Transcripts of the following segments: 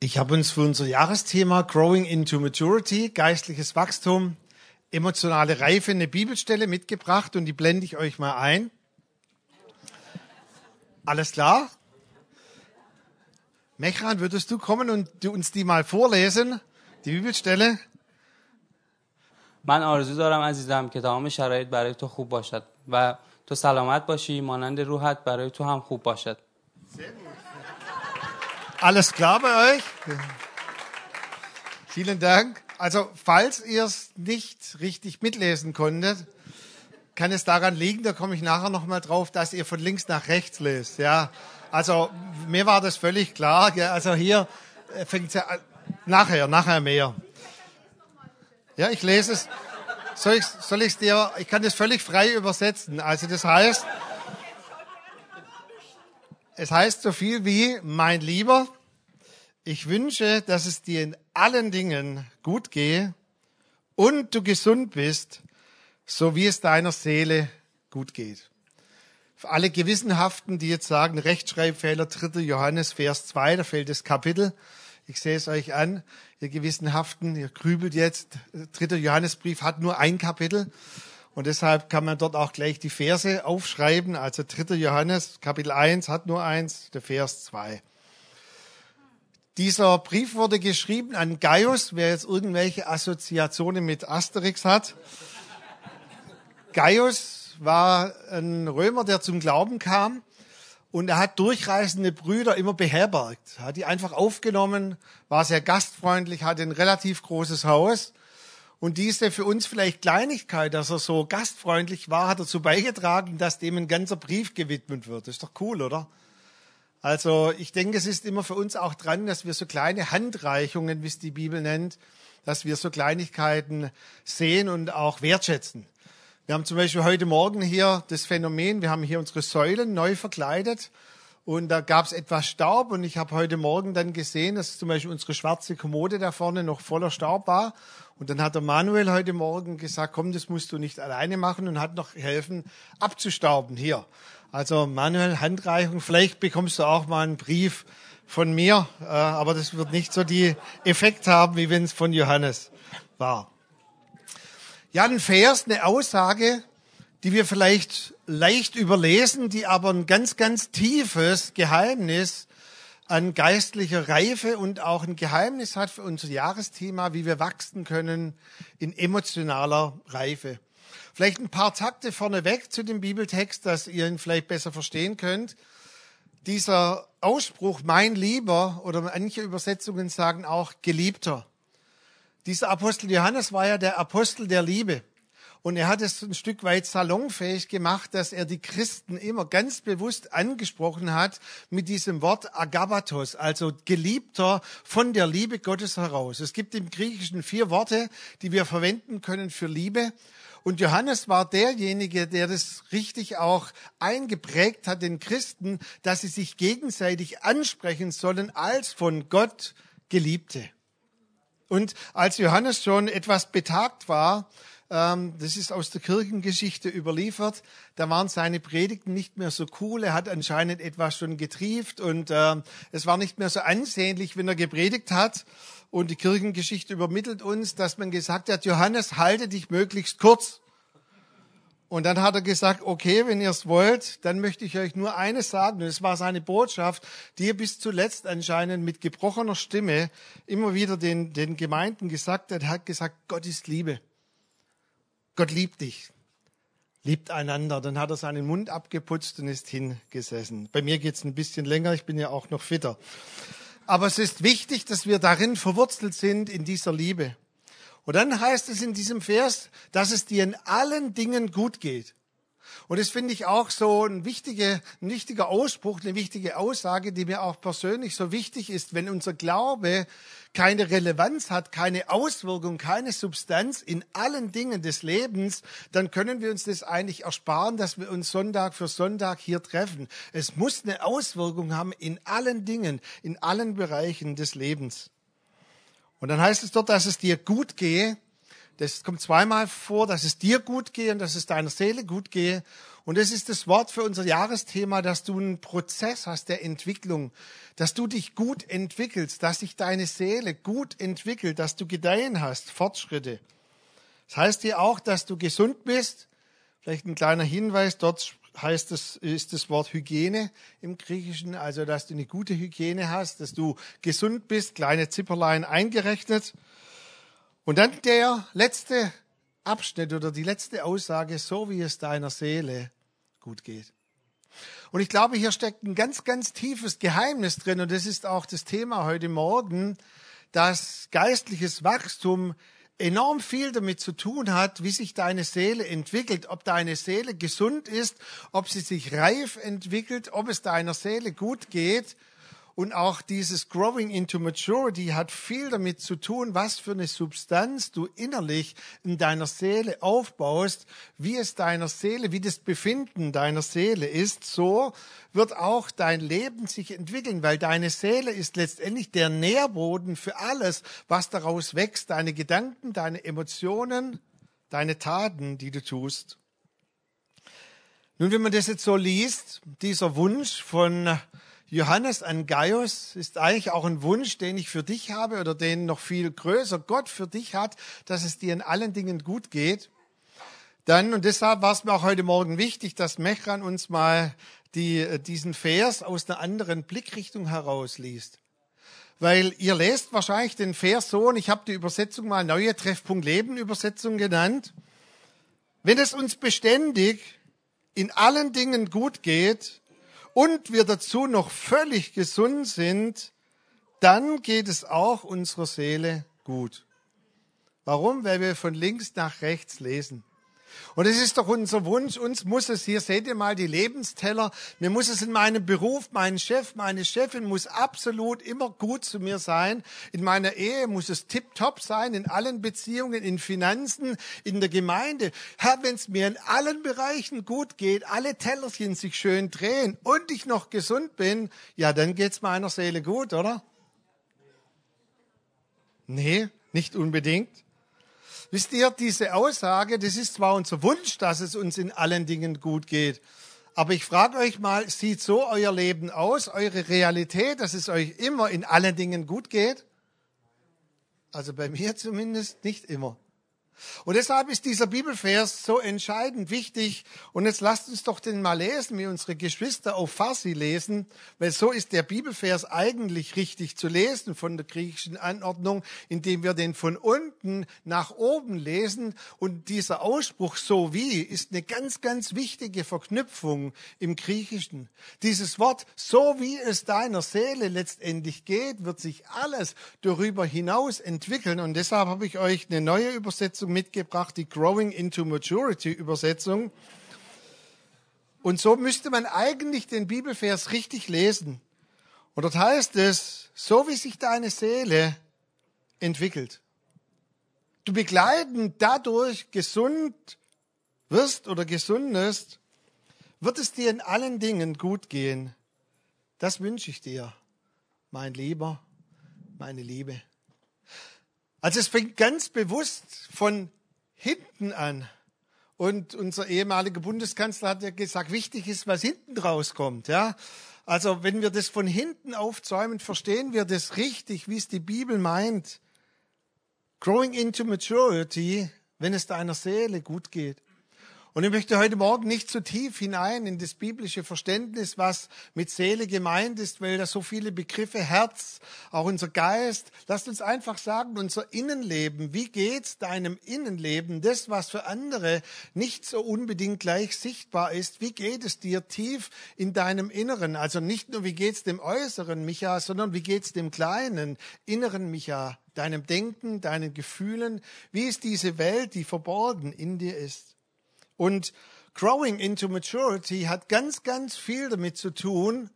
Ich habe uns für unser Jahresthema Growing into Maturity, geistliches Wachstum, emotionale Reife eine Bibelstelle mitgebracht und die blende ich euch mal ein. Alles klar? Mechran, würdest du kommen und du uns die mal vorlesen, die Bibelstelle? من آرزو دارم عزیزم که تمام شرایط برای تو خوب باشد و تو سلامت باشی مانند روحت برای تو هم خوب باشد Alles klar bei euch? Vielen Dank. Also, falls ihr es nicht richtig mitlesen konntet, kann es daran liegen, da komme ich nachher nochmal drauf, dass ihr von links nach rechts lest. Ja, also mir war das völlig klar. Gell? Also hier fängt es ja nachher, nachher mehr. Ja, ich lese es. Soll ich soll ich's dir? Ich kann das völlig frei übersetzen. Also das heißt, es heißt so viel wie, mein Lieber, ich wünsche, dass es dir in allen Dingen gut gehe und du gesund bist, so wie es deiner Seele gut geht. Für alle Gewissenhaften, die jetzt sagen, Rechtschreibfehler, 3. Johannes, Vers 2, da fällt das Kapitel. Ich sehe es euch an, ihr Gewissenhaften, ihr grübelt jetzt. 3. Johannesbrief hat nur ein Kapitel. Und deshalb kann man dort auch gleich die Verse aufschreiben. Also 3. Johannes, Kapitel 1 hat nur eins, der Vers 2. Dieser Brief wurde geschrieben an Gaius, wer jetzt irgendwelche Assoziationen mit Asterix hat. Gaius war ein Römer, der zum Glauben kam und er hat durchreisende Brüder immer beherbergt, hat die einfach aufgenommen, war sehr gastfreundlich, hatte ein relativ großes Haus und diese für uns vielleicht Kleinigkeit, dass er so gastfreundlich war, hat dazu beigetragen, dass dem ein ganzer Brief gewidmet wird. Das ist doch cool, oder? Also ich denke, es ist immer für uns auch dran, dass wir so kleine Handreichungen, wie es die Bibel nennt, dass wir so Kleinigkeiten sehen und auch wertschätzen. Wir haben zum Beispiel heute Morgen hier das Phänomen, wir haben hier unsere Säulen neu verkleidet und da gab es etwas Staub und ich habe heute Morgen dann gesehen, dass zum Beispiel unsere schwarze Kommode da vorne noch voller Staub war und dann hat der Manuel heute Morgen gesagt, komm, das musst du nicht alleine machen und hat noch helfen abzustauben hier. Also Manuel, Handreichung, vielleicht bekommst du auch mal einen Brief von mir, äh, aber das wird nicht so die Effekt haben, wie wenn es von Johannes war. Ja, ein Vers, eine Aussage, die wir vielleicht leicht überlesen, die aber ein ganz, ganz tiefes Geheimnis an geistlicher Reife und auch ein Geheimnis hat für unser Jahresthema, wie wir wachsen können in emotionaler Reife. Vielleicht ein paar Takte vorneweg zu dem Bibeltext, dass ihr ihn vielleicht besser verstehen könnt. Dieser Ausspruch, mein Lieber, oder manche Übersetzungen sagen auch Geliebter. Dieser Apostel Johannes war ja der Apostel der Liebe. Und er hat es ein Stück weit salonfähig gemacht, dass er die Christen immer ganz bewusst angesprochen hat mit diesem Wort Agabatos, also Geliebter von der Liebe Gottes heraus. Es gibt im Griechischen vier Worte, die wir verwenden können für Liebe. Und Johannes war derjenige, der das richtig auch eingeprägt hat, den Christen, dass sie sich gegenseitig ansprechen sollen als von Gott Geliebte. Und als Johannes schon etwas betagt war, das ist aus der Kirchengeschichte überliefert, da waren seine Predigten nicht mehr so cool. Er hat anscheinend etwas schon getrieft und äh, es war nicht mehr so ansehnlich, wenn er gepredigt hat. Und die Kirchengeschichte übermittelt uns, dass man gesagt hat, Johannes, halte dich möglichst kurz. Und dann hat er gesagt, okay, wenn ihr es wollt, dann möchte ich euch nur eines sagen. Und es war seine Botschaft, die er bis zuletzt anscheinend mit gebrochener Stimme immer wieder den, den Gemeinden gesagt hat. Er hat gesagt, Gott ist Liebe. Gott liebt dich. Liebt einander. Dann hat er seinen Mund abgeputzt und ist hingesessen. Bei mir geht's ein bisschen länger. Ich bin ja auch noch fitter. Aber es ist wichtig, dass wir darin verwurzelt sind in dieser Liebe. Und dann heißt es in diesem Vers, dass es dir in allen Dingen gut geht. Und das finde ich auch so ein wichtiger, ein wichtiger Ausspruch, eine wichtige Aussage, die mir auch persönlich so wichtig ist. Wenn unser Glaube keine Relevanz hat, keine Auswirkung, keine Substanz in allen Dingen des Lebens, dann können wir uns das eigentlich ersparen, dass wir uns Sonntag für Sonntag hier treffen. Es muss eine Auswirkung haben in allen Dingen, in allen Bereichen des Lebens. Und dann heißt es dort, dass es dir gut gehe, Das kommt zweimal vor, dass es dir gut gehe und dass es deiner Seele gut gehe. Und das ist das Wort für unser Jahresthema, dass du einen Prozess hast der Entwicklung, dass du dich gut entwickelst, dass sich deine Seele gut entwickelt, dass du Gedeihen hast, Fortschritte. Das heißt hier auch, dass du gesund bist. Vielleicht ein kleiner Hinweis, dort heißt es, ist das Wort Hygiene im Griechischen, also dass du eine gute Hygiene hast, dass du gesund bist, kleine Zipperlein eingerechnet. Und dann der letzte Abschnitt oder die letzte Aussage, so wie es deiner Seele gut geht. Und ich glaube, hier steckt ein ganz, ganz tiefes Geheimnis drin und das ist auch das Thema heute Morgen, dass geistliches Wachstum enorm viel damit zu tun hat, wie sich deine Seele entwickelt, ob deine Seele gesund ist, ob sie sich reif entwickelt, ob es deiner Seele gut geht. Und auch dieses Growing into Maturity hat viel damit zu tun, was für eine Substanz du innerlich in deiner Seele aufbaust, wie es deiner Seele, wie das Befinden deiner Seele ist. So wird auch dein Leben sich entwickeln, weil deine Seele ist letztendlich der Nährboden für alles, was daraus wächst. Deine Gedanken, deine Emotionen, deine Taten, die du tust. Nun, wenn man das jetzt so liest, dieser Wunsch von Johannes an Gaius ist eigentlich auch ein Wunsch, den ich für dich habe oder den noch viel größer Gott für dich hat, dass es dir in allen Dingen gut geht. Dann, und deshalb war es mir auch heute Morgen wichtig, dass Mechran uns mal die, diesen Vers aus einer anderen Blickrichtung herausliest. Weil ihr lest wahrscheinlich den Vers so, und ich habe die Übersetzung mal neue Treffpunkt Leben Übersetzung genannt. Wenn es uns beständig in allen Dingen gut geht, und wir dazu noch völlig gesund sind, dann geht es auch unserer Seele gut. Warum? Weil wir von links nach rechts lesen. Und es ist doch unser Wunsch, uns muss es, hier seht ihr mal die Lebensteller, mir muss es in meinem Beruf, mein Chef, meine Chefin muss absolut immer gut zu mir sein. In meiner Ehe muss es tipptopp sein, in allen Beziehungen, in Finanzen, in der Gemeinde. Herr, wenn es mir in allen Bereichen gut geht, alle Tellerchen sich schön drehen und ich noch gesund bin, ja, dann geht's meiner Seele gut, oder? Nee, nicht unbedingt. Wisst ihr, diese Aussage, das ist zwar unser Wunsch, dass es uns in allen Dingen gut geht, aber ich frage euch mal, sieht so euer Leben aus, eure Realität, dass es euch immer in allen Dingen gut geht? Also bei mir zumindest nicht immer. Und deshalb ist dieser Bibelvers so entscheidend wichtig. Und jetzt lasst uns doch den mal lesen, wie unsere Geschwister auf Farsi lesen, weil so ist der Bibelvers eigentlich richtig zu lesen von der griechischen Anordnung, indem wir den von unten nach oben lesen. Und dieser Ausspruch so wie ist eine ganz, ganz wichtige Verknüpfung im Griechischen. Dieses Wort so wie es deiner Seele letztendlich geht, wird sich alles darüber hinaus entwickeln. Und deshalb habe ich euch eine neue Übersetzung Übersetzung mitgebracht, die Growing into Maturity Übersetzung. Und so müsste man eigentlich den Bibelvers richtig lesen. Und dort heißt es, so wie sich deine Seele entwickelt. Du begleitend dadurch gesund wirst oder gesundest, wird es dir in allen Dingen gut gehen. Das wünsche ich dir, mein Lieber, meine Liebe. Also es fängt ganz bewusst von hinten an. Und unser ehemaliger Bundeskanzler hat ja gesagt, wichtig ist, was hinten rauskommt. Ja? Also wenn wir das von hinten aufzäumen, verstehen wir das richtig, wie es die Bibel meint. Growing into maturity, wenn es deiner Seele gut geht. Und ich möchte heute Morgen nicht zu tief hinein in das biblische Verständnis, was mit Seele gemeint ist, weil da so viele Begriffe, Herz, auch unser Geist. Lasst uns einfach sagen, unser Innenleben, wie geht's deinem Innenleben, das, was für andere nicht so unbedingt gleich sichtbar ist, wie geht es dir tief in deinem Inneren? Also nicht nur, wie geht's dem äußeren Micha, sondern wie geht's dem kleinen inneren Micha, deinem Denken, deinen Gefühlen? Wie ist diese Welt, die verborgen in dir ist? Und Growing into Maturity hat ganz, ganz viel damit zu tun,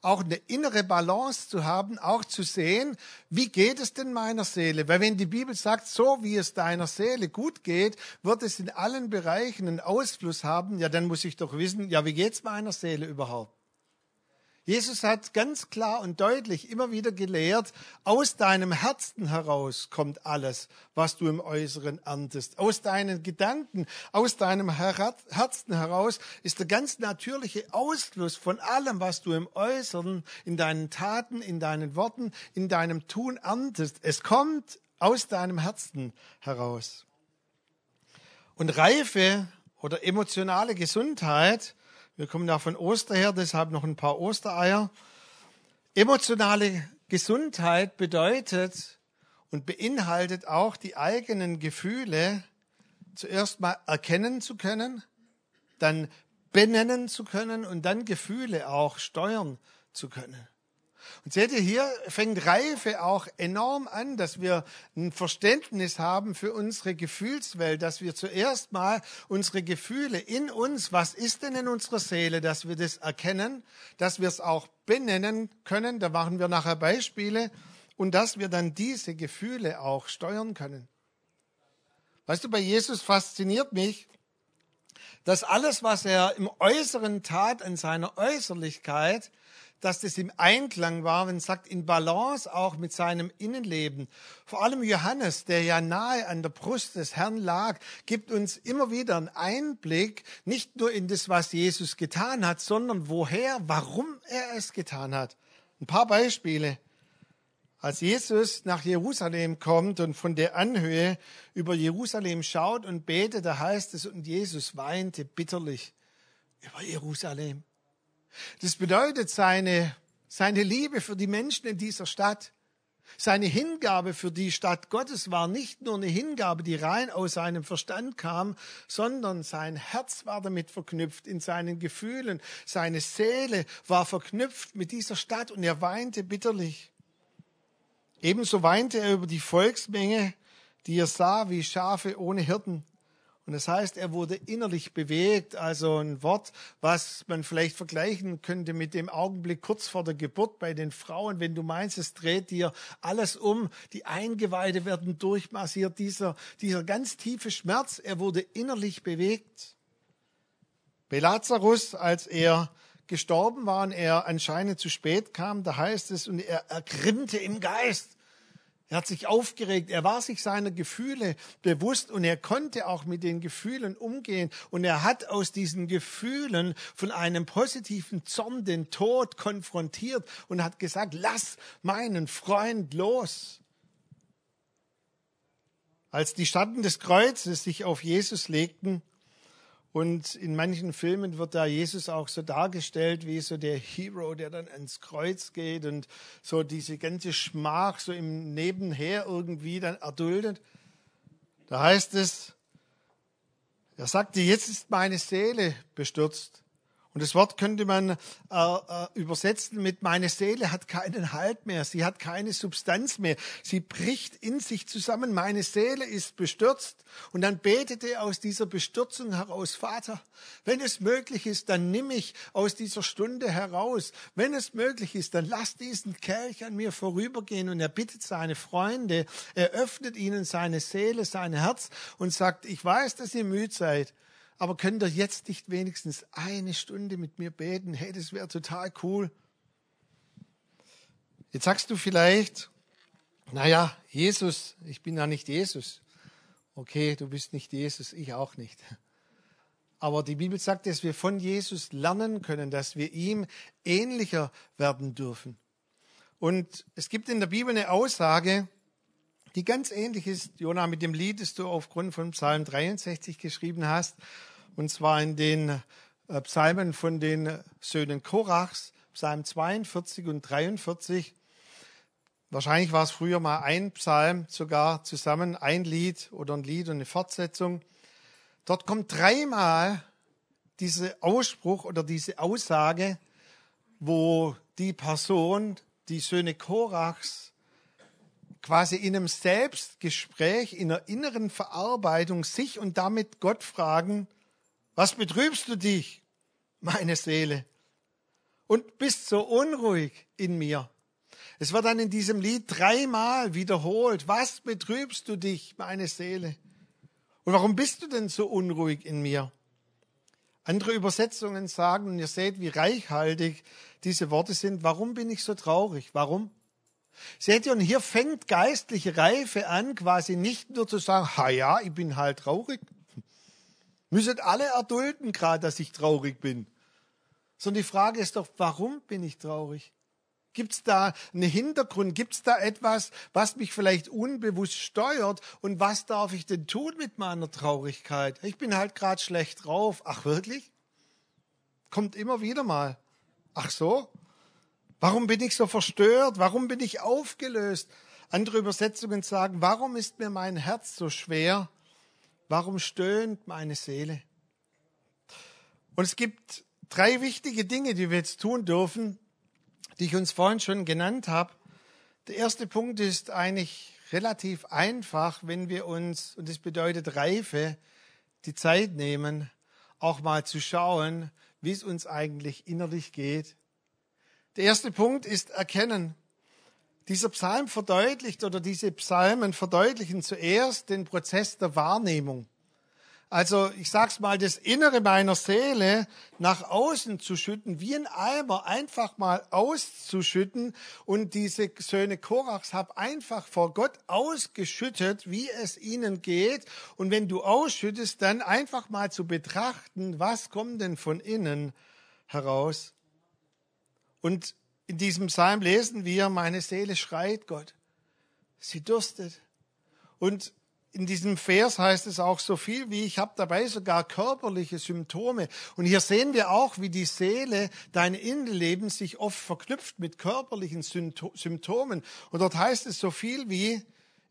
auch eine innere Balance zu haben, auch zu sehen, wie geht es denn meiner Seele? Weil wenn die Bibel sagt, so wie es deiner Seele gut geht, wird es in allen Bereichen einen Ausfluss haben, ja, dann muss ich doch wissen, ja, wie geht's meiner Seele überhaupt? Jesus hat ganz klar und deutlich immer wieder gelehrt, aus deinem Herzen heraus kommt alles, was du im Äußeren erntest. Aus deinen Gedanken, aus deinem Herzen heraus ist der ganz natürliche Ausfluss von allem, was du im Äußeren, in deinen Taten, in deinen Worten, in deinem Tun erntest. Es kommt aus deinem Herzen heraus. Und reife oder emotionale Gesundheit wir kommen ja von Oster her, deshalb noch ein paar Ostereier. Emotionale Gesundheit bedeutet und beinhaltet auch die eigenen Gefühle zuerst mal erkennen zu können, dann benennen zu können und dann Gefühle auch steuern zu können. Und seht ihr, hier fängt Reife auch enorm an, dass wir ein Verständnis haben für unsere Gefühlswelt, dass wir zuerst mal unsere Gefühle in uns, was ist denn in unserer Seele, dass wir das erkennen, dass wir es auch benennen können, da machen wir nachher Beispiele, und dass wir dann diese Gefühle auch steuern können. Weißt du, bei Jesus fasziniert mich, dass alles, was er im Äußeren tat, an seiner Äußerlichkeit, dass das im Einklang war, wenn sagt, in Balance auch mit seinem Innenleben. Vor allem Johannes, der ja nahe an der Brust des Herrn lag, gibt uns immer wieder einen Einblick, nicht nur in das, was Jesus getan hat, sondern woher, warum er es getan hat. Ein paar Beispiele. Als Jesus nach Jerusalem kommt und von der Anhöhe über Jerusalem schaut und betet, da heißt es, und Jesus weinte bitterlich über Jerusalem. Das bedeutet seine, seine Liebe für die Menschen in dieser Stadt. Seine Hingabe für die Stadt Gottes war nicht nur eine Hingabe, die rein aus seinem Verstand kam, sondern sein Herz war damit verknüpft in seinen Gefühlen. Seine Seele war verknüpft mit dieser Stadt und er weinte bitterlich. Ebenso weinte er über die Volksmenge, die er sah wie Schafe ohne Hirten. Und das heißt, er wurde innerlich bewegt, also ein Wort, was man vielleicht vergleichen könnte mit dem Augenblick kurz vor der Geburt bei den Frauen, wenn du meinst, es dreht dir alles um, die Eingeweide werden durchmassiert, dieser, dieser ganz tiefe Schmerz, er wurde innerlich bewegt. Bei Lazarus, als er gestorben war und er anscheinend zu spät kam, da heißt es, und er ergrimmte im Geist. Er hat sich aufgeregt, er war sich seiner Gefühle bewusst und er konnte auch mit den Gefühlen umgehen und er hat aus diesen Gefühlen von einem positiven Zorn den Tod konfrontiert und hat gesagt, lass meinen Freund los. Als die Schatten des Kreuzes sich auf Jesus legten, und in manchen Filmen wird da Jesus auch so dargestellt wie so der Hero, der dann ans Kreuz geht und so diese ganze Schmach so im Nebenher irgendwie dann erduldet. Da heißt es, er sagte, jetzt ist meine Seele bestürzt. Und das Wort könnte man äh, äh, übersetzen mit, meine Seele hat keinen Halt mehr, sie hat keine Substanz mehr, sie bricht in sich zusammen, meine Seele ist bestürzt. Und dann betete aus dieser Bestürzung heraus, Vater, wenn es möglich ist, dann nimm mich aus dieser Stunde heraus. Wenn es möglich ist, dann lass diesen Kelch an mir vorübergehen. Und er bittet seine Freunde, er öffnet ihnen seine Seele, sein Herz und sagt, ich weiß, dass ihr müde seid aber könnt ihr jetzt nicht wenigstens eine Stunde mit mir beten? Hey, das wäre total cool. Jetzt sagst du vielleicht, naja, Jesus, ich bin ja nicht Jesus. Okay, du bist nicht Jesus, ich auch nicht. Aber die Bibel sagt, dass wir von Jesus lernen können, dass wir ihm ähnlicher werden dürfen. Und es gibt in der Bibel eine Aussage, die ganz ähnlich ist, Jona, mit dem Lied, das du aufgrund von Psalm 63 geschrieben hast, und zwar in den äh, Psalmen von den Söhnen Korachs, Psalm 42 und 43. Wahrscheinlich war es früher mal ein Psalm sogar zusammen, ein Lied oder ein Lied und eine Fortsetzung. Dort kommt dreimal dieser Ausspruch oder diese Aussage, wo die Person, die Söhne Korachs, quasi in einem Selbstgespräch, in einer inneren Verarbeitung sich und damit Gott fragen, was betrübst du dich, meine Seele? Und bist so unruhig in mir. Es wird dann in diesem Lied dreimal wiederholt. Was betrübst du dich, meine Seele? Und warum bist du denn so unruhig in mir? Andere Übersetzungen sagen, und ihr seht, wie reichhaltig diese Worte sind, warum bin ich so traurig? Warum? Seht ihr, und hier fängt geistliche Reife an, quasi nicht nur zu sagen, ha ja, ich bin halt traurig. Müsstet alle erdulden gerade, dass ich traurig bin. Sondern die Frage ist doch, warum bin ich traurig? Gibt es da einen Hintergrund? Gibt es da etwas, was mich vielleicht unbewusst steuert? Und was darf ich denn tun mit meiner Traurigkeit? Ich bin halt gerade schlecht drauf. Ach wirklich? Kommt immer wieder mal. Ach so? Warum bin ich so verstört? Warum bin ich aufgelöst? Andere Übersetzungen sagen, warum ist mir mein Herz so schwer? Warum stöhnt meine Seele? Und es gibt drei wichtige Dinge, die wir jetzt tun dürfen, die ich uns vorhin schon genannt habe. Der erste Punkt ist eigentlich relativ einfach, wenn wir uns, und das bedeutet Reife, die Zeit nehmen, auch mal zu schauen, wie es uns eigentlich innerlich geht. Der erste Punkt ist erkennen. Dieser Psalm verdeutlicht oder diese Psalmen verdeutlichen zuerst den Prozess der Wahrnehmung also ich sag's mal, das Innere meiner Seele nach außen zu schütten, wie ein Eimer einfach mal auszuschütten und diese Söhne Korachs hab einfach vor Gott ausgeschüttet, wie es ihnen geht und wenn du ausschüttest, dann einfach mal zu betrachten, was kommt denn von innen heraus. Und in diesem Psalm lesen wir, meine Seele schreit Gott. Sie durstet. Und in diesem Vers heißt es auch so viel wie, ich habe dabei sogar körperliche Symptome. Und hier sehen wir auch, wie die Seele, dein Innenleben sich oft verknüpft mit körperlichen Symptomen. Und dort heißt es so viel wie,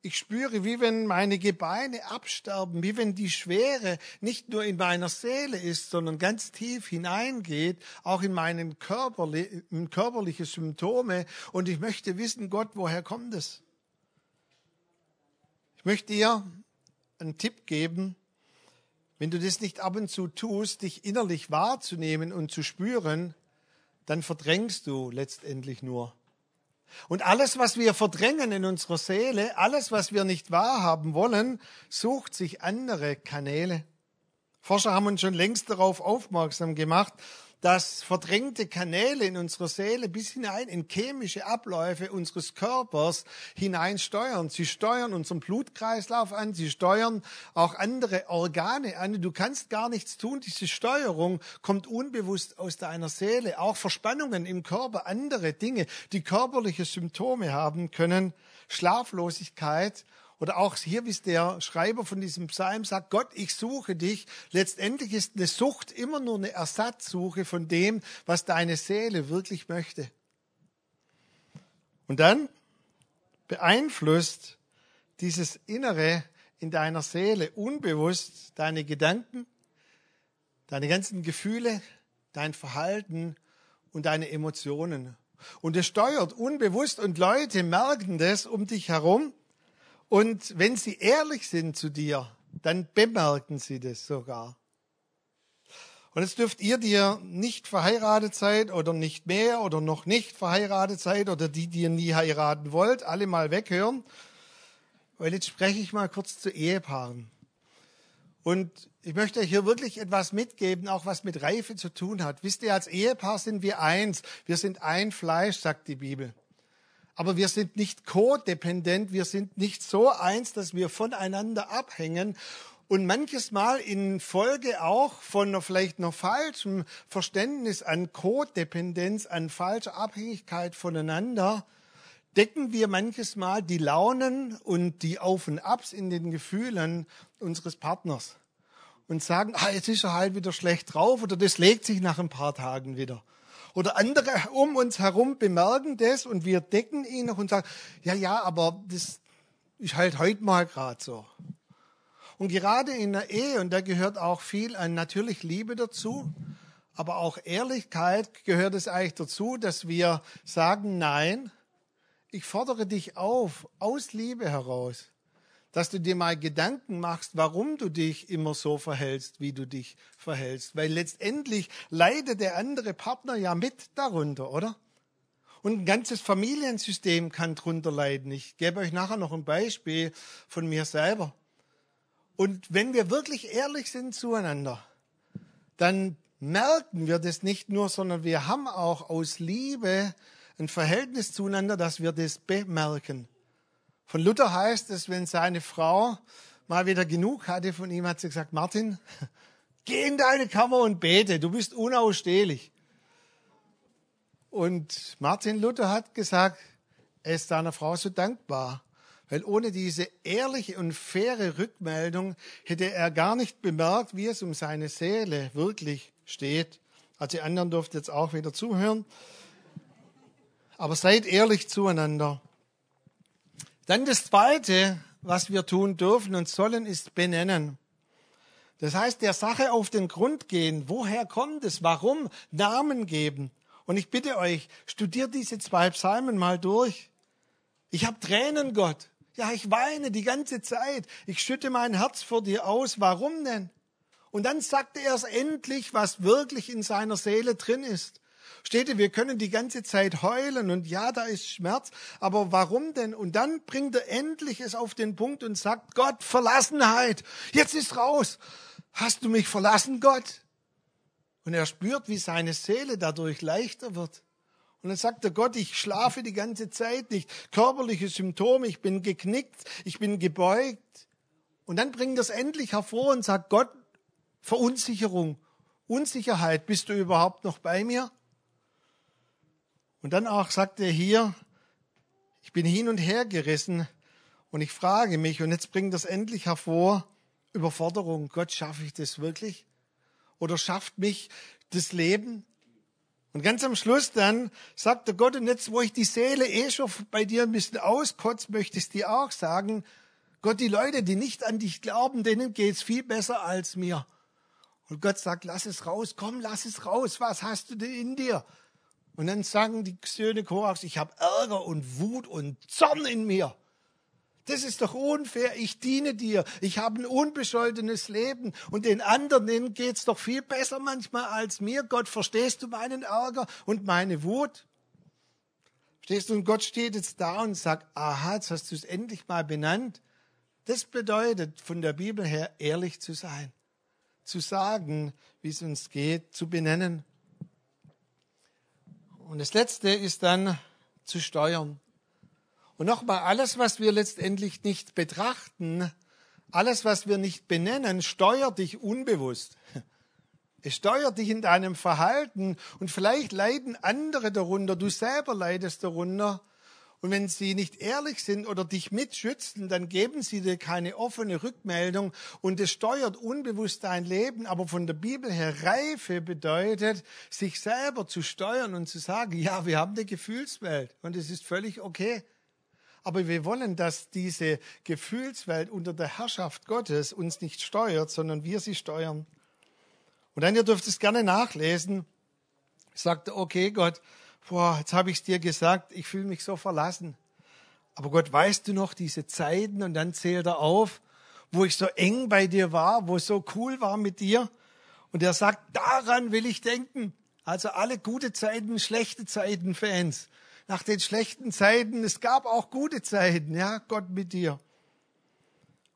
ich spüre, wie wenn meine Gebeine absterben, wie wenn die Schwere nicht nur in meiner Seele ist, sondern ganz tief hineingeht, auch in meinen körperli körperliche Symptome. Und ich möchte wissen, Gott, woher kommt es? Ich möchte dir einen Tipp geben. Wenn du das nicht ab und zu tust, dich innerlich wahrzunehmen und zu spüren, dann verdrängst du letztendlich nur. Und alles, was wir verdrängen in unserer Seele, alles, was wir nicht wahrhaben wollen, sucht sich andere Kanäle. Forscher haben uns schon längst darauf aufmerksam gemacht, dass verdrängte Kanäle in unserer Seele bis hinein in chemische Abläufe unseres Körpers hinein steuern. Sie steuern unseren Blutkreislauf an, sie steuern auch andere Organe an. Du kannst gar nichts tun. Diese Steuerung kommt unbewusst aus deiner Seele. Auch Verspannungen im Körper, andere Dinge, die körperliche Symptome haben können, Schlaflosigkeit oder auch hier, wie es der Schreiber von diesem Psalm sagt, Gott, ich suche dich. Letztendlich ist eine Sucht immer nur eine Ersatzsuche von dem, was deine Seele wirklich möchte. Und dann beeinflusst dieses Innere in deiner Seele unbewusst deine Gedanken, deine ganzen Gefühle, dein Verhalten und deine Emotionen. Und es steuert unbewusst und Leute merken das um dich herum und wenn sie ehrlich sind zu dir, dann bemerken sie das sogar. Und jetzt dürft ihr, die nicht verheiratet seid oder nicht mehr oder noch nicht verheiratet seid oder die, die ihr nie heiraten wollt, alle mal weghören. Weil jetzt spreche ich mal kurz zu Ehepaaren. Und ich möchte euch hier wirklich etwas mitgeben, auch was mit Reife zu tun hat. Wisst ihr, als Ehepaar sind wir eins. Wir sind ein Fleisch, sagt die Bibel. Aber wir sind nicht codependent, wir sind nicht so eins, dass wir voneinander abhängen und manches Mal in Folge auch von einer vielleicht noch falschem Verständnis an Codependenz, an falscher Abhängigkeit voneinander, decken wir manches Mal die Launen und die Auf und Abs in den Gefühlen unseres Partners und sagen, ah, jetzt ist er halt wieder schlecht drauf oder das legt sich nach ein paar Tagen wieder. Oder andere um uns herum bemerken das und wir decken ihn noch und sagen, ja, ja, aber das ist halt heute mal gerade so. Und gerade in der Ehe, und da gehört auch viel an natürlich Liebe dazu, aber auch Ehrlichkeit gehört es eigentlich dazu, dass wir sagen, nein, ich fordere dich auf, aus Liebe heraus dass du dir mal Gedanken machst, warum du dich immer so verhältst, wie du dich verhältst. Weil letztendlich leidet der andere Partner ja mit darunter, oder? Und ein ganzes Familiensystem kann drunter leiden. Ich gebe euch nachher noch ein Beispiel von mir selber. Und wenn wir wirklich ehrlich sind zueinander, dann merken wir das nicht nur, sondern wir haben auch aus Liebe ein Verhältnis zueinander, dass wir das bemerken. Von Luther heißt es, wenn seine Frau mal wieder genug hatte von ihm, hat sie gesagt, Martin, geh in deine Kammer und bete, du bist unausstehlich. Und Martin Luther hat gesagt, er ist seiner Frau so dankbar, weil ohne diese ehrliche und faire Rückmeldung hätte er gar nicht bemerkt, wie es um seine Seele wirklich steht. Also die anderen durften jetzt auch wieder zuhören. Aber seid ehrlich zueinander. Dann das Zweite, was wir tun dürfen und sollen, ist benennen. Das heißt, der Sache auf den Grund gehen. Woher kommt es? Warum? Namen geben. Und ich bitte euch, studiert diese zwei Psalmen mal durch. Ich habe Tränen, Gott. Ja, ich weine die ganze Zeit. Ich schütte mein Herz vor dir aus. Warum denn? Und dann sagte er es endlich, was wirklich in seiner Seele drin ist. Ihr, wir können die ganze Zeit heulen und ja, da ist Schmerz, aber warum denn? Und dann bringt er endlich es auf den Punkt und sagt, Gott, Verlassenheit, jetzt ist raus. Hast du mich verlassen, Gott? Und er spürt, wie seine Seele dadurch leichter wird. Und dann sagt er, Gott, ich schlafe die ganze Zeit nicht. Körperliche Symptome, ich bin geknickt, ich bin gebeugt. Und dann bringt er es endlich hervor und sagt, Gott, Verunsicherung, Unsicherheit, bist du überhaupt noch bei mir? Und dann auch sagt er hier, ich bin hin und her gerissen und ich frage mich, und jetzt bringt das endlich hervor, Überforderung, Gott, schaffe ich das wirklich? Oder schafft mich das Leben? Und ganz am Schluss dann sagt der Gott, und jetzt, wo ich die Seele eh schon bei dir ein bisschen auskotzt, möchte ich dir auch sagen, Gott, die Leute, die nicht an dich glauben, denen geht's viel besser als mir. Und Gott sagt, lass es raus, komm, lass es raus, was hast du denn in dir? Und dann sagen die Söhne Korachs, ich habe Ärger und Wut und Zorn in mir. Das ist doch unfair. Ich diene dir. Ich habe ein unbescholtenes Leben. Und den anderen, denen geht's doch viel besser manchmal als mir. Gott, verstehst du meinen Ärger und meine Wut? Verstehst du? Und Gott steht jetzt da und sagt, aha, jetzt hast du es endlich mal benannt. Das bedeutet von der Bibel her ehrlich zu sein. Zu sagen, wie es uns geht, zu benennen. Und das Letzte ist dann zu steuern. Und nochmal, alles, was wir letztendlich nicht betrachten, alles, was wir nicht benennen, steuert dich unbewusst. Es steuert dich in deinem Verhalten und vielleicht leiden andere darunter, du selber leidest darunter. Und wenn sie nicht ehrlich sind oder dich mitschützen, dann geben sie dir keine offene Rückmeldung und es steuert unbewusst dein Leben. Aber von der Bibel her Reife bedeutet, sich selber zu steuern und zu sagen, ja, wir haben eine Gefühlswelt und es ist völlig okay. Aber wir wollen, dass diese Gefühlswelt unter der Herrschaft Gottes uns nicht steuert, sondern wir sie steuern. Und dann, ihr dürft es gerne nachlesen, sagt, okay, Gott, boah, jetzt habe ich es dir gesagt, ich fühle mich so verlassen. Aber Gott, weißt du noch diese Zeiten? Und dann zählt er auf, wo ich so eng bei dir war, wo es so cool war mit dir. Und er sagt, daran will ich denken. Also alle gute Zeiten, schlechte Zeiten, Fans. Nach den schlechten Zeiten, es gab auch gute Zeiten, ja, Gott mit dir.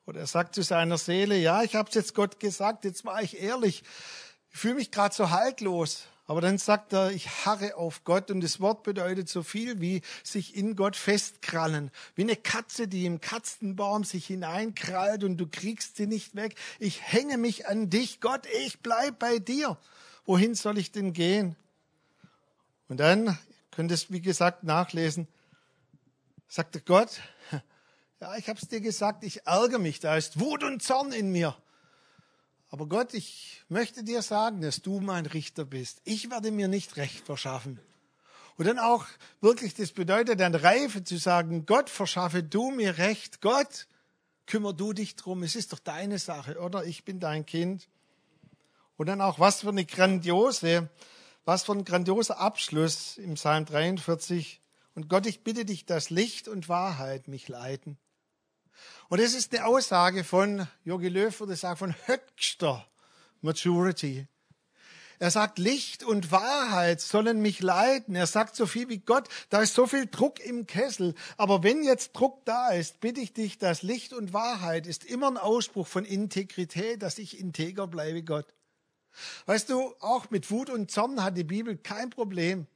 Und er sagt zu seiner Seele, ja, ich habe es jetzt Gott gesagt, jetzt war ich ehrlich. Ich fühle mich gerade so haltlos. Aber dann sagt er, ich harre auf Gott und das Wort bedeutet so viel wie sich in Gott festkrallen. Wie eine Katze, die im Katzenbaum sich hineinkrallt und du kriegst sie nicht weg. Ich hänge mich an dich, Gott, ich bleib bei dir. Wohin soll ich denn gehen? Und dann könnt ihr es, wie gesagt, nachlesen. Sagte Gott, ja, ich habe es dir gesagt, ich ärgere mich, da ist Wut und Zorn in mir. Aber Gott, ich möchte dir sagen, dass du mein Richter bist. Ich werde mir nicht Recht verschaffen. Und dann auch wirklich, das bedeutet dann Reife zu sagen, Gott, verschaffe du mir Recht. Gott, kümmer du dich drum. Es ist doch deine Sache, oder? Ich bin dein Kind. Und dann auch, was für eine grandiose, was für ein grandioser Abschluss im Psalm 43. Und Gott, ich bitte dich, dass Licht und Wahrheit mich leiten. Und das ist eine Aussage von Jogi Löw würde sagen, von höchster Maturity. Er sagt, Licht und Wahrheit sollen mich leiten. Er sagt so viel wie Gott, da ist so viel Druck im Kessel. Aber wenn jetzt Druck da ist, bitte ich dich, dass Licht und Wahrheit ist immer ein Ausspruch von Integrität, dass ich integer bleibe, Gott. Weißt du, auch mit Wut und Zorn hat die Bibel kein Problem.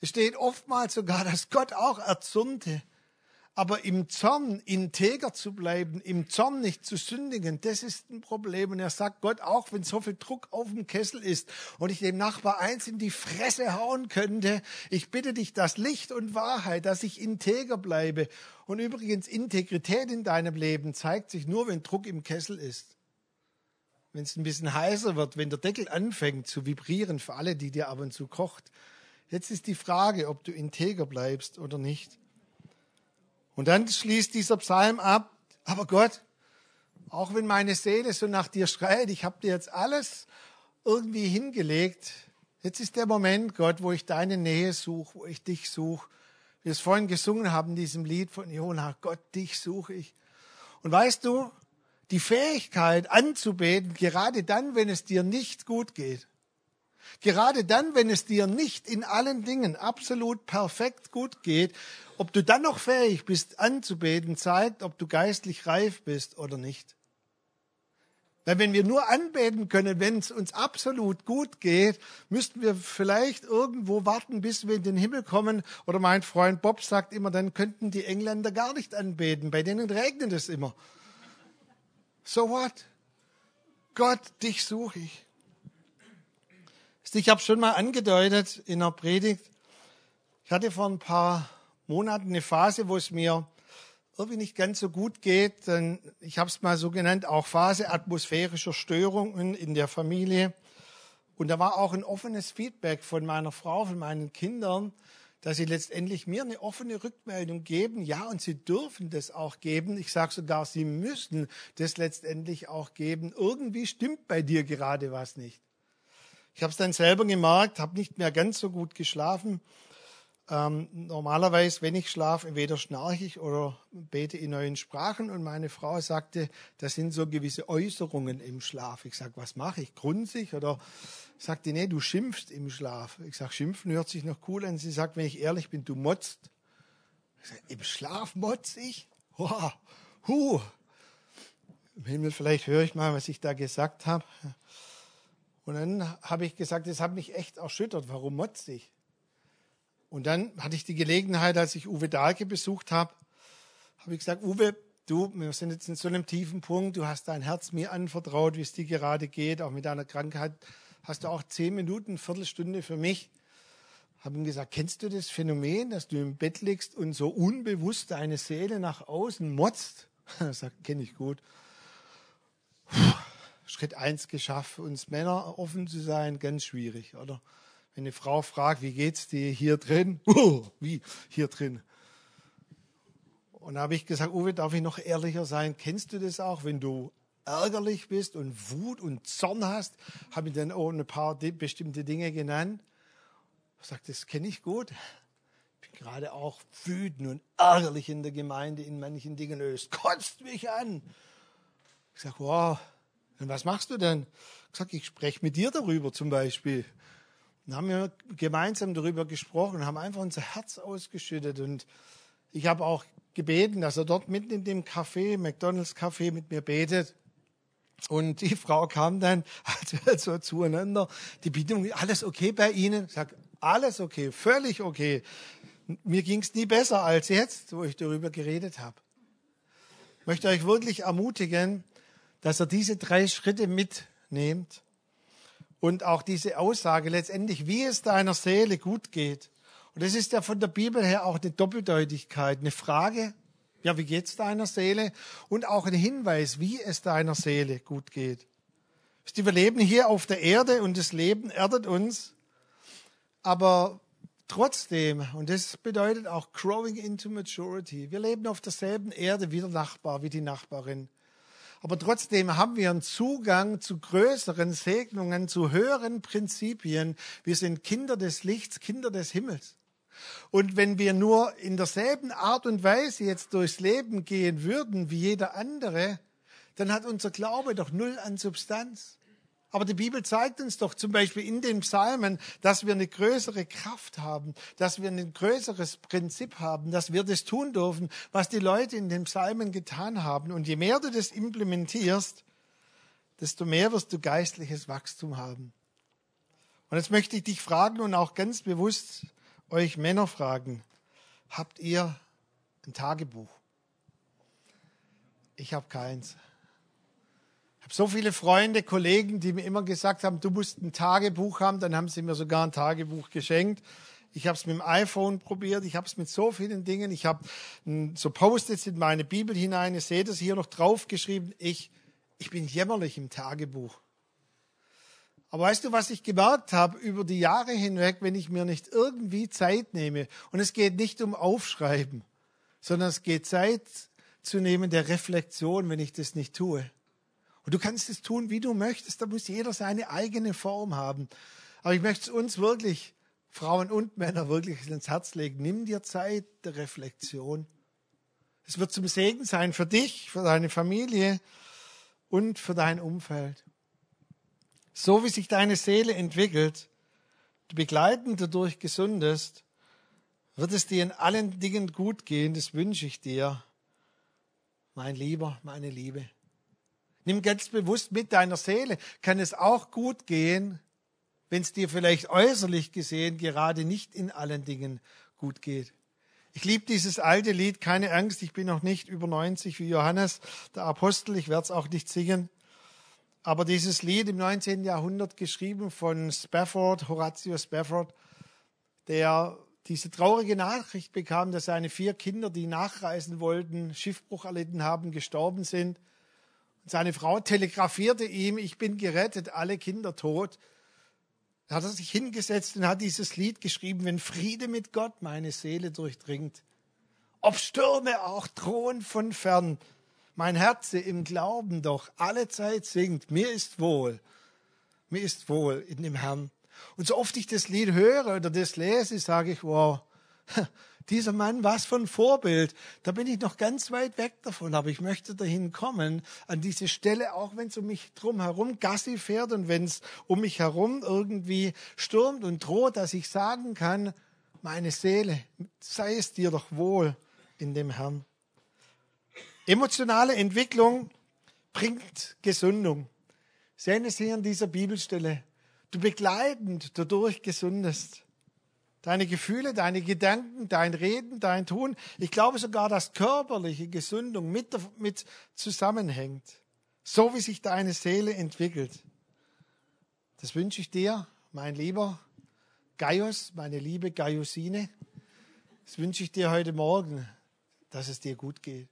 Es steht oftmals sogar, dass Gott auch erzürnte. Aber im Zorn integer zu bleiben, im Zorn nicht zu sündigen, das ist ein Problem. Und er sagt Gott, auch wenn so viel Druck auf dem Kessel ist und ich dem Nachbar eins in die Fresse hauen könnte, ich bitte dich, das Licht und Wahrheit, dass ich integer bleibe. Und übrigens, Integrität in deinem Leben zeigt sich nur, wenn Druck im Kessel ist. Wenn es ein bisschen heißer wird, wenn der Deckel anfängt zu vibrieren für alle, die dir ab und zu kocht. Jetzt ist die Frage, ob du integer bleibst oder nicht. Und dann schließt dieser Psalm ab, aber Gott, auch wenn meine Seele so nach dir schreit, ich habe dir jetzt alles irgendwie hingelegt, jetzt ist der Moment, Gott, wo ich deine Nähe suche, wo ich dich suche. Wir es vorhin gesungen haben diesem Lied von Jona, Gott, dich suche ich. Und weißt du, die Fähigkeit anzubeten, gerade dann, wenn es dir nicht gut geht, Gerade dann, wenn es dir nicht in allen Dingen absolut perfekt gut geht, ob du dann noch fähig bist anzubeten, zeigt, ob du geistlich reif bist oder nicht. Weil wenn wir nur anbeten können, wenn es uns absolut gut geht, müssten wir vielleicht irgendwo warten, bis wir in den Himmel kommen. Oder mein Freund Bob sagt immer, dann könnten die Engländer gar nicht anbeten. Bei denen regnet es immer. So what? Gott, dich suche ich. Ich habe schon mal angedeutet in der Predigt, ich hatte vor ein paar Monaten eine Phase, wo es mir irgendwie nicht ganz so gut geht. Ich habe es mal so genannt, auch Phase atmosphärischer Störungen in der Familie. Und da war auch ein offenes Feedback von meiner Frau, von meinen Kindern, dass sie letztendlich mir eine offene Rückmeldung geben. Ja, und sie dürfen das auch geben. Ich sage sogar, sie müssen das letztendlich auch geben. Irgendwie stimmt bei dir gerade was nicht. Ich habe es dann selber gemerkt, habe nicht mehr ganz so gut geschlafen. Ähm, normalerweise, wenn ich schlafe, entweder schnarche ich oder bete in neuen Sprachen. Und meine Frau sagte, das sind so gewisse Äußerungen im Schlaf. Ich sage, was mache ich? Grunzig? Oder sagte, nee, du schimpfst im Schlaf. Ich sage, schimpfen hört sich noch cool an. Sie sagt, wenn ich ehrlich bin, du motzt. Ich sag, Im Schlaf motz ich? Wow, huh. Im Himmel, vielleicht höre ich mal, was ich da gesagt habe. Und dann habe ich gesagt, das hat mich echt erschüttert. Warum motze ich? Und dann hatte ich die Gelegenheit, als ich Uwe Dahlke besucht habe, habe ich gesagt, Uwe, du, wir sind jetzt in so einem tiefen Punkt, du hast dein Herz mir anvertraut, wie es dir gerade geht, auch mit deiner Krankheit. Hast du auch zehn Minuten, Viertelstunde für mich? Habe ihm gesagt, kennst du das Phänomen, dass du im Bett liegst und so unbewusst deine Seele nach außen motzt? Er sagt, kenne ich gut. Puh Schritt eins geschafft, uns Männer offen zu sein, ganz schwierig, oder? Wenn eine Frau fragt, wie geht's dir hier drin? Oh, wie hier drin? Und da habe ich gesagt, Uwe, darf ich noch ehrlicher sein? Kennst du das auch, wenn du ärgerlich bist und Wut und Zorn hast? Habe ich dann auch ein paar bestimmte Dinge genannt. Ich sage, das kenne ich gut. Ich bin gerade auch wütend und ärgerlich in der Gemeinde in manchen Dingen. Es kotzt mich an. Ich sage, wow, und was machst du denn? Ich sag, ich spreche mit dir darüber zum Beispiel. Dann haben wir gemeinsam darüber gesprochen, haben einfach unser Herz ausgeschüttet und ich habe auch gebeten, dass er dort mitten in dem Café, McDonalds Café, mit mir betet. Und die Frau kam dann also zueinander. Die Bedienung, alles okay bei Ihnen? Ich sag, alles okay, völlig okay. Mir ging es nie besser als jetzt, wo ich darüber geredet habe. Ich möchte euch wirklich ermutigen, dass er diese drei Schritte mitnimmt und auch diese Aussage letztendlich, wie es deiner Seele gut geht. Und das ist ja von der Bibel her auch eine Doppeldeutigkeit, eine Frage, ja, wie geht's deiner Seele? Und auch ein Hinweis, wie es deiner Seele gut geht. Wir leben hier auf der Erde und das Leben erdet uns, aber trotzdem, und das bedeutet auch growing into maturity, wir leben auf derselben Erde wie der Nachbar, wie die Nachbarin. Aber trotzdem haben wir einen Zugang zu größeren Segnungen, zu höheren Prinzipien. Wir sind Kinder des Lichts, Kinder des Himmels. Und wenn wir nur in derselben Art und Weise jetzt durchs Leben gehen würden wie jeder andere, dann hat unser Glaube doch null an Substanz. Aber die Bibel zeigt uns doch zum Beispiel in den Psalmen, dass wir eine größere Kraft haben, dass wir ein größeres Prinzip haben, dass wir das tun dürfen, was die Leute in den Psalmen getan haben. Und je mehr du das implementierst, desto mehr wirst du geistliches Wachstum haben. Und jetzt möchte ich dich fragen und auch ganz bewusst euch Männer fragen, habt ihr ein Tagebuch? Ich habe keins. Ich habe so viele Freunde, Kollegen, die mir immer gesagt haben, du musst ein Tagebuch haben, dann haben sie mir sogar ein Tagebuch geschenkt. Ich habe es mit dem iPhone probiert, ich habe es mit so vielen Dingen. Ich habe so Post-its in meine Bibel hinein. Ihr seht es hier noch draufgeschrieben. Ich, ich bin jämmerlich im Tagebuch. Aber weißt du, was ich gemerkt habe über die Jahre hinweg, wenn ich mir nicht irgendwie Zeit nehme? Und es geht nicht um Aufschreiben, sondern es geht Zeit zu nehmen der Reflexion, wenn ich das nicht tue. Und du kannst es tun, wie du möchtest. Da muss jeder seine eigene Form haben. Aber ich möchte es uns wirklich, Frauen und Männer, wirklich ins Herz legen. Nimm dir Zeit der Reflexion. Es wird zum Segen sein für dich, für deine Familie und für dein Umfeld. So wie sich deine Seele entwickelt, du begleitend dadurch gesundest, wird es dir in allen Dingen gut gehen, das wünsche ich dir, mein Lieber, meine Liebe. Nimm ganz bewusst mit deiner Seele, kann es auch gut gehen, wenn es dir vielleicht äußerlich gesehen gerade nicht in allen Dingen gut geht. Ich liebe dieses alte Lied, keine Angst, ich bin noch nicht über 90 wie Johannes, der Apostel, ich werde es auch nicht singen. Aber dieses Lied im 19. Jahrhundert geschrieben von Spafford, Horatio Spafford, der diese traurige Nachricht bekam, dass seine vier Kinder, die nachreisen wollten, Schiffbruch erlitten haben, gestorben sind. Seine Frau telegrafierte ihm, ich bin gerettet, alle Kinder tot. Da hat er sich hingesetzt und hat dieses Lied geschrieben, wenn Friede mit Gott meine Seele durchdringt. Ob Stürme auch drohen von fern, mein Herz im Glauben doch alle Zeit singt, mir ist wohl, mir ist wohl in dem Herrn. Und so oft ich das Lied höre oder das lese, sage ich, wow, dieser Mann, was für ein Vorbild. Da bin ich noch ganz weit weg davon, aber ich möchte dahin kommen, an diese Stelle, auch wenn es um mich drum herum Gassi fährt und wenn es um mich herum irgendwie stürmt und droht, dass ich sagen kann, meine Seele, sei es dir doch wohl in dem Herrn. Emotionale Entwicklung bringt Gesundung. Sehen es hier an dieser Bibelstelle. Du begleitend dadurch gesundest. Deine Gefühle, deine Gedanken, dein Reden, dein Tun. Ich glaube sogar, dass körperliche Gesundung mit, mit zusammenhängt. So wie sich deine Seele entwickelt. Das wünsche ich dir, mein lieber Gaius, meine liebe Gaiusine. Das wünsche ich dir heute Morgen, dass es dir gut geht.